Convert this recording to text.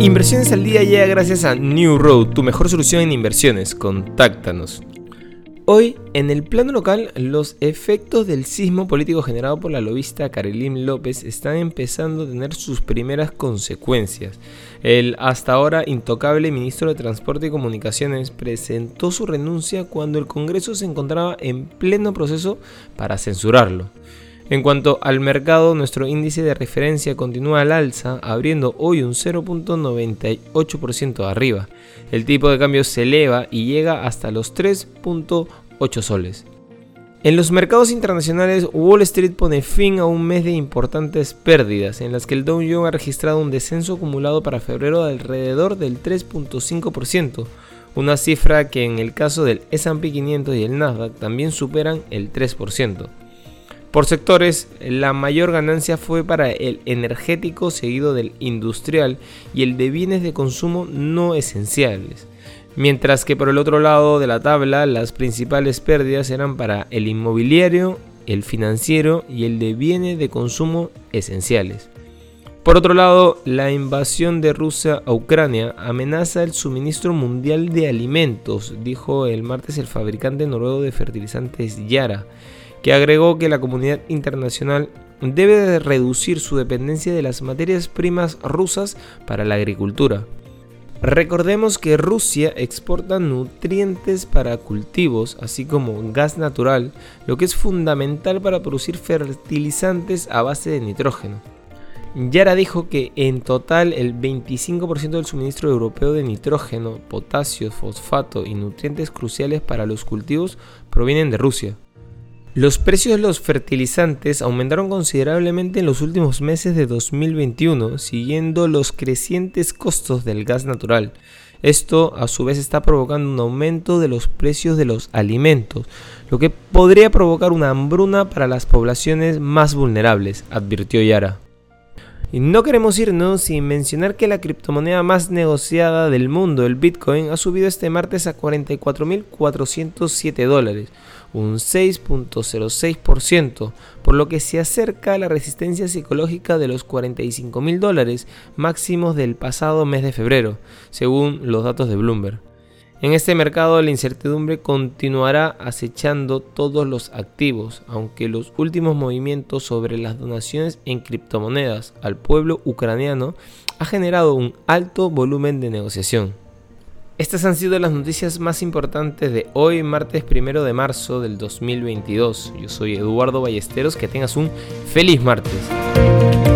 Inversiones al día llega gracias a New Road, tu mejor solución en inversiones. Contáctanos. Hoy, en el plano local, los efectos del sismo político generado por la lobista Karelim López están empezando a tener sus primeras consecuencias. El hasta ahora intocable ministro de Transporte y Comunicaciones presentó su renuncia cuando el Congreso se encontraba en pleno proceso para censurarlo. En cuanto al mercado, nuestro índice de referencia continúa al alza, abriendo hoy un 0.98% arriba. El tipo de cambio se eleva y llega hasta los 3.8 soles. En los mercados internacionales, Wall Street pone fin a un mes de importantes pérdidas, en las que el Dow Jones ha registrado un descenso acumulado para febrero de alrededor del 3.5%, una cifra que en el caso del SP 500 y el Nasdaq también superan el 3%. Por sectores, la mayor ganancia fue para el energético seguido del industrial y el de bienes de consumo no esenciales. Mientras que por el otro lado de la tabla las principales pérdidas eran para el inmobiliario, el financiero y el de bienes de consumo esenciales. Por otro lado, la invasión de Rusia a Ucrania amenaza el suministro mundial de alimentos, dijo el martes el fabricante noruego de fertilizantes Yara que agregó que la comunidad internacional debe reducir su dependencia de las materias primas rusas para la agricultura. Recordemos que Rusia exporta nutrientes para cultivos, así como gas natural, lo que es fundamental para producir fertilizantes a base de nitrógeno. Yara dijo que en total el 25% del suministro europeo de nitrógeno, potasio, fosfato y nutrientes cruciales para los cultivos provienen de Rusia. Los precios de los fertilizantes aumentaron considerablemente en los últimos meses de 2021, siguiendo los crecientes costos del gas natural. Esto a su vez está provocando un aumento de los precios de los alimentos, lo que podría provocar una hambruna para las poblaciones más vulnerables, advirtió Yara. Y no queremos irnos sin mencionar que la criptomoneda más negociada del mundo, el Bitcoin, ha subido este martes a 44.407 dólares, un 6.06%, por lo que se acerca a la resistencia psicológica de los 45 mil dólares máximos del pasado mes de febrero, según los datos de Bloomberg. En este mercado la incertidumbre continuará acechando todos los activos, aunque los últimos movimientos sobre las donaciones en criptomonedas al pueblo ucraniano ha generado un alto volumen de negociación. Estas han sido las noticias más importantes de hoy, martes 1 de marzo del 2022. Yo soy Eduardo Ballesteros, que tengas un feliz martes.